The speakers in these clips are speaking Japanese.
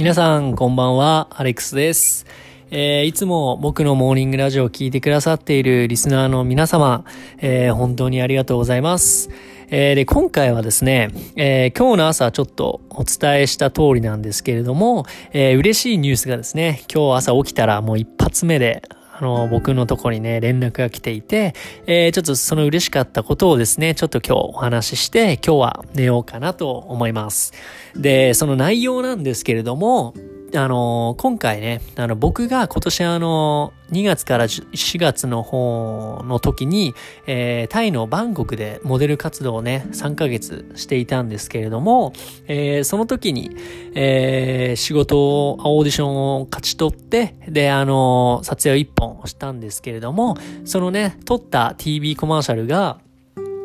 皆さん、こんばんは。アレックスです。えー、いつも僕のモーニングラジオを聴いてくださっているリスナーの皆様、えー、本当にありがとうございます。えー、で、今回はですね、え、今日の朝ちょっとお伝えした通りなんですけれども、え、嬉しいニュースがですね、今日朝起きたらもう一発目で、あの、僕のとこにね、連絡が来ていて、えー、ちょっとその嬉しかったことをですね、ちょっと今日お話しして、今日は寝ようかなと思います。で、その内容なんですけれども、あの、今回ね、あの、僕が今年あの、2月から4月の方の時に、えー、タイのバンコクでモデル活動をね、3ヶ月していたんですけれども、えー、その時に、えー、仕事を、オーディションを勝ち取って、で、あの、撮影を1本したんですけれども、そのね、撮った TV コマーシャルが、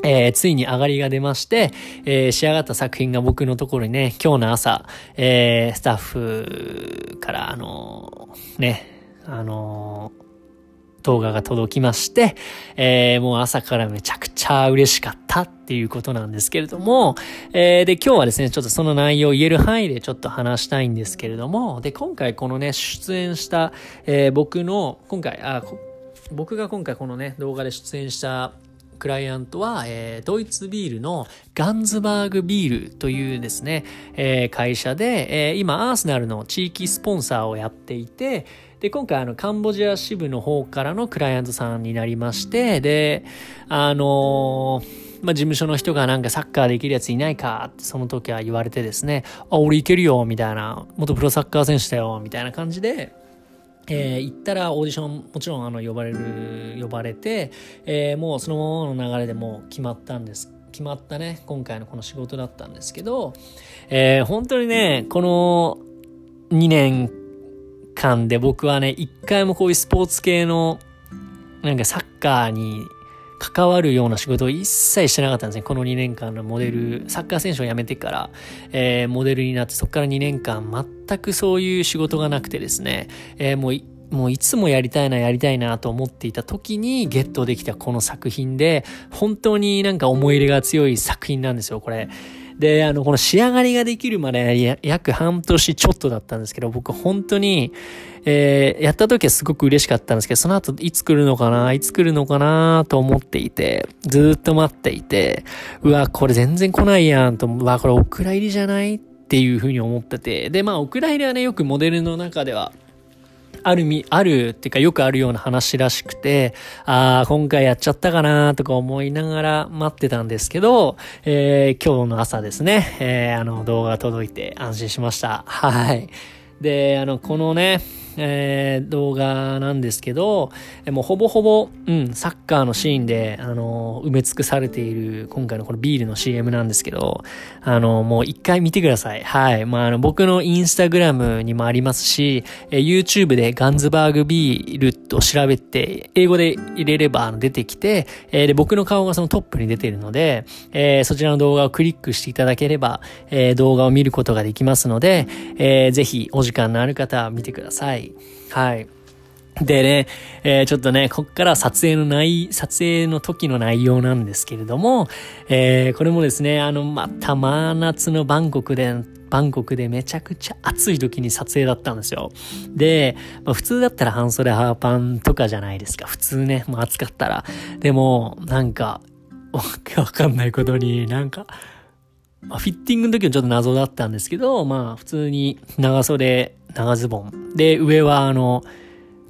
えー、ついに上がりが出まして、えー、仕上がった作品が僕のところにね、今日の朝、えー、スタッフから、あの、ね、あの動画が届きまして、え、もう朝からめちゃくちゃ嬉しかったっていうことなんですけれども、えー、で、今日はですね、ちょっとその内容を言える範囲でちょっと話したいんですけれども、で、今回このね、出演した、え、僕の、今回、あ、僕が今回このね、動画で出演したクライアントは、えー、ドイツビールのガンズバーグビールというですね、えー、会社で、えー、今アーセナルの地域スポンサーをやっていて、で、今回あのカンボジア支部の方からのクライアントさんになりまして、で、あのまあ、事務所の人がなんかサッカーできるやついないかってその時は言われてですね、あ、俺いけるよ、みたいな、元プロサッカー選手だよ、みたいな感じで、えー、行ったらオーディションもちろんあの呼ばれる呼ばれて、えー、もうそのままの流れでもう決まったんです決まったね今回のこの仕事だったんですけど、えー、本当にねこの2年間で僕はね一回もこういうスポーツ系のなんかサッカーに関わるような仕事を一切してなかったんですね。この2年間のモデル、サッカー選手を辞めてから、えー、モデルになって、そこから2年間全くそういう仕事がなくてですね、えー、もうもういつもやりたいな、やりたいなと思っていた時にゲットできたこの作品で、本当になんか思い入れが強い作品なんですよ、これ。で、あの、この仕上がりができるまで約半年ちょっとだったんですけど、僕本当に、えー、やった時はすごく嬉しかったんですけど、その後いつ来るのかないつ来るのかなと思っていて、ずっと待っていて、うわ、これ全然来ないやんと、うわ、これお蔵入りじゃない？っていうふうに思ってて、で、まあ、お蔵入りはね、よくモデルの中では、あるみ、あるっていうかよくあるような話らしくて、ああ、今回やっちゃったかなとか思いながら待ってたんですけど、えー、今日の朝ですね、えー、あの動画が届いて安心しました。はい。で、あの、このね、えー、動画なんですけど、もうほぼほぼ、うん、サッカーのシーンで、あの、埋め尽くされている、今回のこのビールの CM なんですけど、あの、もう一回見てください。はい。まあ、あの、僕のインスタグラムにもありますし、え YouTube でガンズバーグビールと調べて、英語で入れれば出てきて、え、で、僕の顔がそのトップに出ているので、えー、そちらの動画をクリックしていただければ、えー、動画を見ることができますので、えー、ぜひお時間のある方は見てください。。はい。でね、えー、ちょっとね、こっから撮影の内、撮影の時の内容なんですけれども、えー、これもですね、あの、また真夏のバンコクで、バンコクでめちゃくちゃ暑い時に撮影だったんですよ。で、まあ、普通だったら半袖ハーパンとかじゃないですか。普通ね、もう暑かったら。でも、なんか、わかんないことになんか、まあ、フィッティングの時はちょっと謎だったんですけど、まあ普通に長袖、長ズボン。で、上はあの、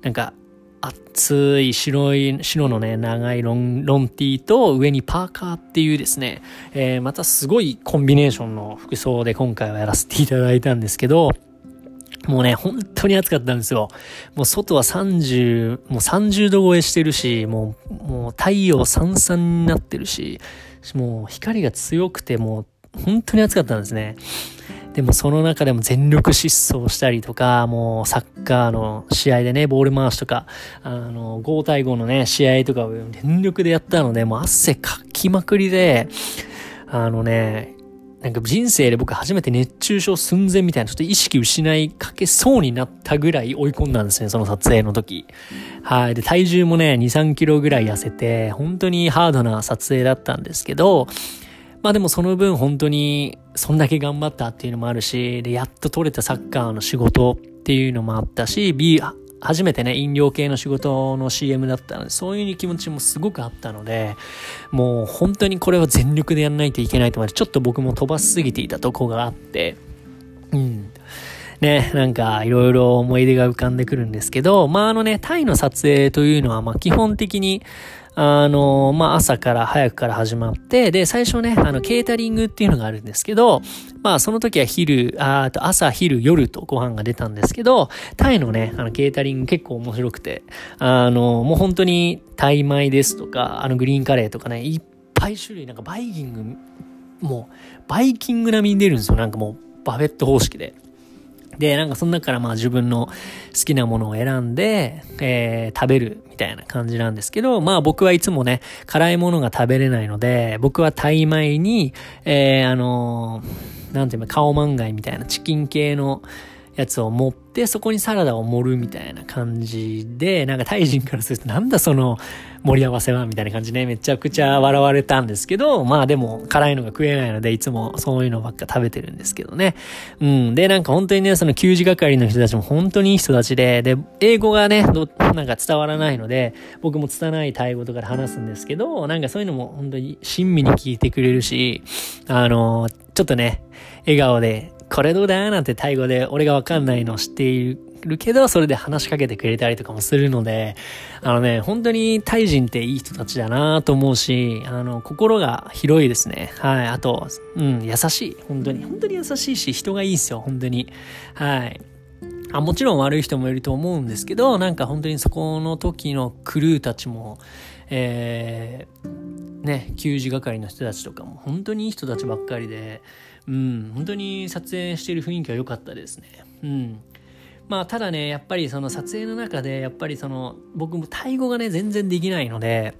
なんか、厚い白い、白のね、長いロン、ロンティーと上にパーカーっていうですね、えー、またすごいコンビネーションの服装で今回はやらせていただいたんですけど、もうね、本当に暑かったんですよ。もう外は30、もう30度超えしてるし、もう、もう太陽さんさんになってるし、もう光が強くてもう本当に暑かったんですね。でもその中でも全力疾走したりとか、もうサッカーの試合でね、ボール回しとか、あの、5対5のね、試合とかを全力でやったので、もう汗かきまくりで、あのね、なんか人生で僕初めて熱中症寸前みたいなちょっと意識失いかけそうになったぐらい追い込んだんですね、その撮影の時。はい。で、体重もね、2、3キロぐらい痩せて、本当にハードな撮影だったんですけど、まあでもその分本当にそんだけ頑張ったっていうのもあるし、で、やっと取れたサッカーの仕事っていうのもあったし、B、初めてね、飲料系の仕事の CM だったので、そういう気持ちもすごくあったので、もう本当にこれは全力でやんないといけないと思って、ちょっと僕も飛ばしすぎていたとこがあって、うん。ね、なんかいろいろ思い出が浮かんでくるんですけど、まああのね、タイの撮影というのは、まあ基本的に、あの、まあ、朝から早くから始まって、で、最初ね、あの、ケータリングっていうのがあるんですけど、まあ、その時は昼、あと朝、昼、夜とご飯が出たんですけど、タイのね、あの、ケータリング結構面白くて、あの、もう本当にタイ米ですとか、あの、グリーンカレーとかね、いっぱい種類、なんかバイキング、もう、バイキング並みに出るんですよ。なんかもう、バフェット方式で。で、なんかその中からまあ自分の好きなものを選んで、えー、食べるみたいな感じなんですけど、まあ僕はいつもね、辛いものが食べれないので、僕はタイ米に、えー、あのー、なんていうの、カオマンガイみたいなチキン系の、やつを持って、そこにサラダを盛るみたいな感じで、なんかタイ人からすると、なんだその盛り合わせはみたいな感じで、めちゃくちゃ笑われたんですけど、まあでも辛いのが食えないので、いつもそういうのばっか食べてるんですけどね。うん。で、なんか本当にね、その給仕係の人たちも本当にいい人たちで、で、英語がね、どなんか伝わらないので、僕も拙いタイ語とかで話すんですけど、なんかそういうのも本当に親身に聞いてくれるし、あの、ちょっとね、笑顔でこれどうだなんてタイ語で俺がわかんないの知っているけど、それで話しかけてくれたりとかもするので、あのね、本当にタイ人っていい人たちだなと思うし、あの、心が広いですね。はい。あと、うん、優しい。本当に。本当に優しいし、人がいいですよ。本当に。はい。あもちろん悪い人もいると思うんですけど、なんか本当にそこの時のクルーたちも、えー、ね、給仕係の人たちとかも本当にいい人たちばっかりで、うん、本当に撮影している雰囲気は良かったですね。うん。まあ、ただね、やっぱりその撮影の中で、やっぱりその、僕もタイ語がね、全然できないので、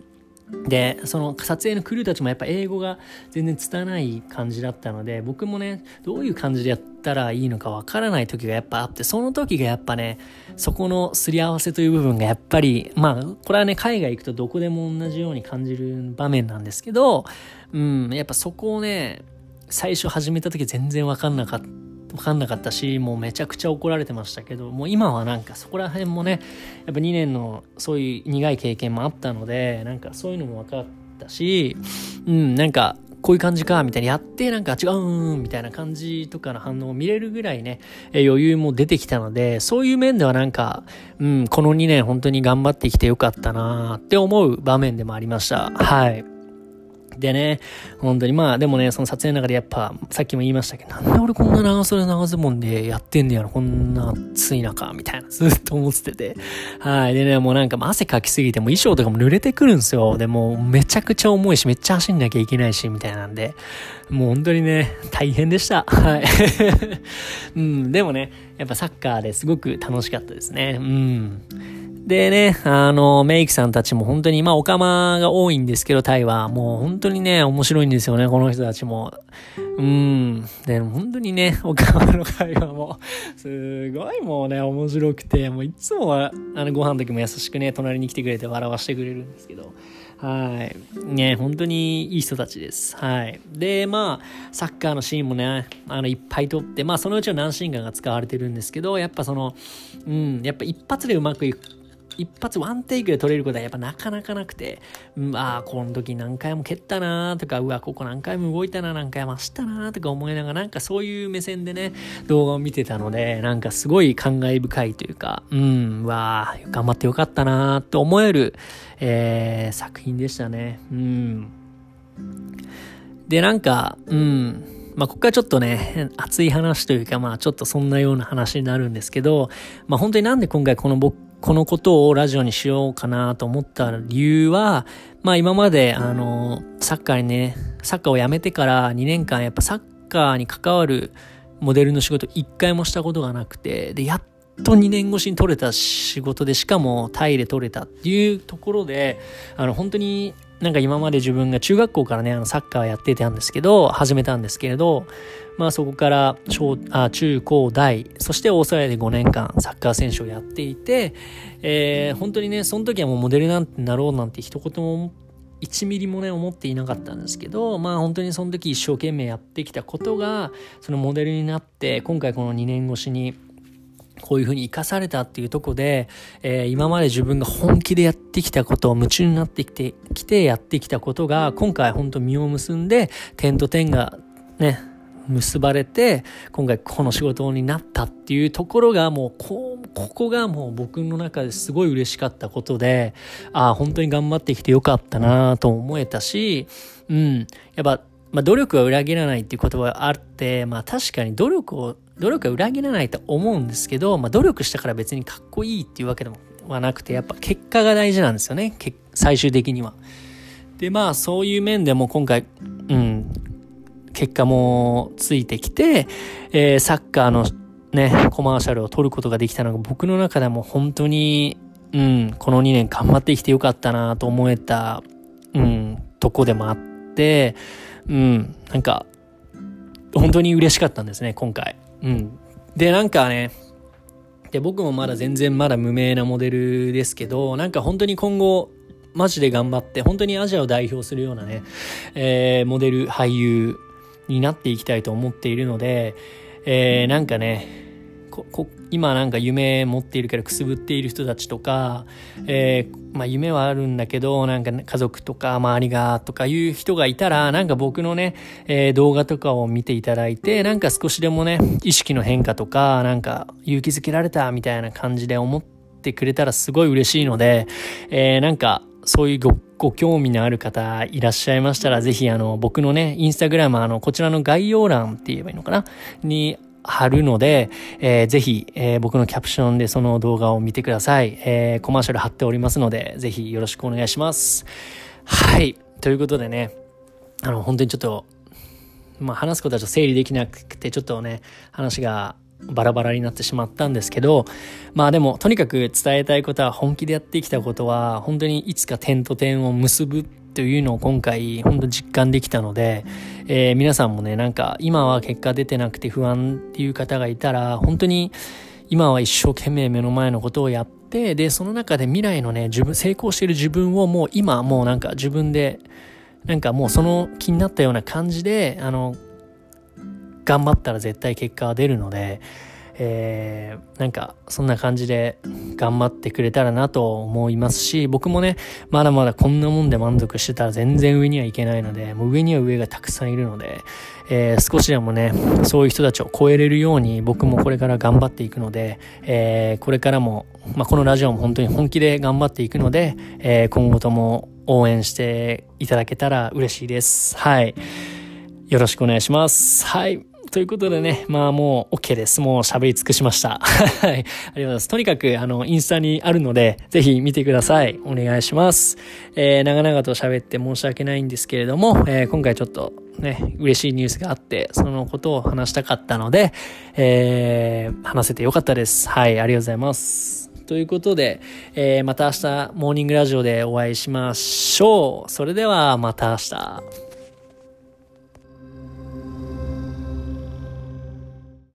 で、その撮影のクルーたちもやっぱ英語が全然拙い感じだったので、僕もね、どういう感じでやったらいいのかわからない時がやっぱあって、その時がやっぱね、そこのすり合わせという部分がやっぱり、まあ、これはね、海外行くとどこでも同じように感じる場面なんですけど、うん、やっぱそこをね、最初始めた時全然わかんなかった。わかんなかったし、もうめちゃくちゃ怒られてましたけど、もう今はなんかそこら辺もね、やっぱ2年のそういう苦い経験もあったので、なんかそういうのも分かったし、うん、なんかこういう感じか、みたいにやって、なんか違うん、みたいな感じとかの反応を見れるぐらいね、余裕も出てきたので、そういう面ではなんか、うん、この2年本当に頑張ってきてよかったなって思う場面でもありました。はい。でね、本当にまあでもね、その撮影の中でやっぱ、さっきも言いましたけど、なんで俺こんな長袖長ズボンでやってんねやろ、こんな暑い中、みたいな、ずっと思ってて。はい。でね、もうなんか汗かきすぎて、もう衣装とかも濡れてくるんですよ。でも、めちゃくちゃ重いし、めっちゃ走んなきゃいけないし、みたいなんで、もう本当にね、大変でした。はい。うん、でもね、やっぱサッカーですごく楽しかったですね。うん。でね、あの、メイクさんたちも本当に、まあ、オカマが多いんですけど、タイは。もう本当にね、面白いんですよね、この人たちも。うん。で、本当にね、オカマの会話も、すごいもうね、面白くて、もういつもは、あの、ご飯の時も優しくね、隣に来てくれて笑わしてくれるんですけど。はい。ね、本当にいい人たちです。はい。で、まあ、サッカーのシーンもね、あの、いっぱい撮って、まあ、そのうちの何シーンかが使われてるんですけど、やっぱその、うん、やっぱ一発でうまくいく一発ワンテイクで撮れることはやっぱなかなかなくて、うん、ああ、この時何回も蹴ったなとか、うわ、ここ何回も動いたな、何回も走ったなとか思いながら、なんかそういう目線でね、動画を見てたので、なんかすごい感慨深いというか、うん、うわあ、頑張ってよかったなと思える、えー、作品でしたね。うん。で、なんか、うん、まあ、ここからちょっとね、熱い話というか、まあ、ちょっとそんなような話になるんですけど、まあ、本当になんで今回この僕、このことをラジオにしようかなと思った理由は、まあ今まで、あの、サッカーにね、サッカーを辞めてから2年間やっぱサッカーに関わるモデルの仕事一回もしたことがなくて、で、やっと2年越しに取れた仕事で、しかもタイで取れたっていうところで、あの、本当になんか今まで自分が中学校からね、あのサッカーやってたんですけど、始めたんですけれど、まあそこから小あ中高大、そしてオーストラリアで5年間サッカー選手をやっていて、えー、本当にね、その時はもうモデルなんてなろうなんて一言も1ミリもね思っていなかったんですけどまあ本当にその時一生懸命やってきたことがそのモデルになって今回この2年越しにこういうふうに生かされたっていうとこで、えー、今まで自分が本気でやってきたことを夢中になってきて、きてやってきたことが、今回本当実を結んで、点と点がね、結ばれて、今回この仕事になったっていうところがもう、こ、ここがもう僕の中ですごい嬉しかったことで、ああ、本当に頑張ってきてよかったなと思えたし、うん、やっぱ、まあ、努力は裏切らないっていう言葉があって、まあ確かに努力を、努力は裏切らないと思うんですけど、まあ努力したから別にかっこいいっていうわけでもはなくて、やっぱ結果が大事なんですよね。最終的には。で、まあそういう面でも今回、うん、結果もついてきて、えー、サッカーのね、コマーシャルを撮ることができたのが僕の中でも本当に、うん、この2年頑張ってきてよかったなと思えた、うん、とこでもあって、うん、なんか、本当に嬉しかったんですね、今回。うん。で、なんかね、で、僕もまだ全然まだ無名なモデルですけど、なんか本当に今後、マジで頑張って、本当にアジアを代表するようなね、えー、モデル、俳優になっていきたいと思っているので、えー、なんかね、今なんか夢持っているからくすぶっている人たちとか、えー、まあ夢はあるんだけど、なんか家族とか周りがとかいう人がいたら、なんか僕のね、えー、動画とかを見ていただいて、なんか少しでもね、意識の変化とか、なんか勇気づけられたみたいな感じで思ってくれたらすごい嬉しいので、えー、なんかそういうごご興味のある方いらっしゃいましたら、ぜひあの、僕のね、インスタグラム、あの、こちらの概要欄って言えばいいのかな？に貼るので、えー、ぜひ、えー、僕のキャプションでその動画を見てください。えー、コマーシャル貼っておりますので、ぜひよろしくお願いします。はい。ということでね、あの、本当にちょっと、まあ、話すことはちょっと整理できなくて、ちょっとね、話がバラバラになってしまったんですけど、まあでも、とにかく伝えたいことは、本気でやってきたことは、本当にいつか点と点を結ぶというのを今回本当実感できたので、えー、皆さんもねなんか今は結果出てなくて不安っていう方がいたら本当に今は一生懸命目の前のことをやってでその中で未来のね自分成功している自分をもう今もうなんか自分でなんかもうその気になったような感じであの頑張ったら絶対結果は出るのでえー、なんかそんな感じで頑張ってくれたらなと思いますし僕もねまだまだこんなもんで満足してたら全然上にはいけないのでもう上には上がたくさんいるので、えー、少しでもねそういう人たちを超えれるように僕もこれから頑張っていくので、えー、これからも、まあ、このラジオも本当に本気で頑張っていくので、え今後とも応援していただけたら嬉しいです。はい。よろしくお願いします。はい。ということでね、まあもう OK です。もう喋り尽くしました。はい。ありがとうございます。とにかく、あの、インスタにあるので、ぜひ見てください。お願いします。えー、長々と喋って申し訳ないんですけれども、えー、今回ちょっとね、嬉しいニュースがあって、そのことを話したかったので、えー、話せてよかったです。はい、ありがとうございます。ということで、えー、また明日、モーニングラジオでお会いしましょう。それでは、また明日。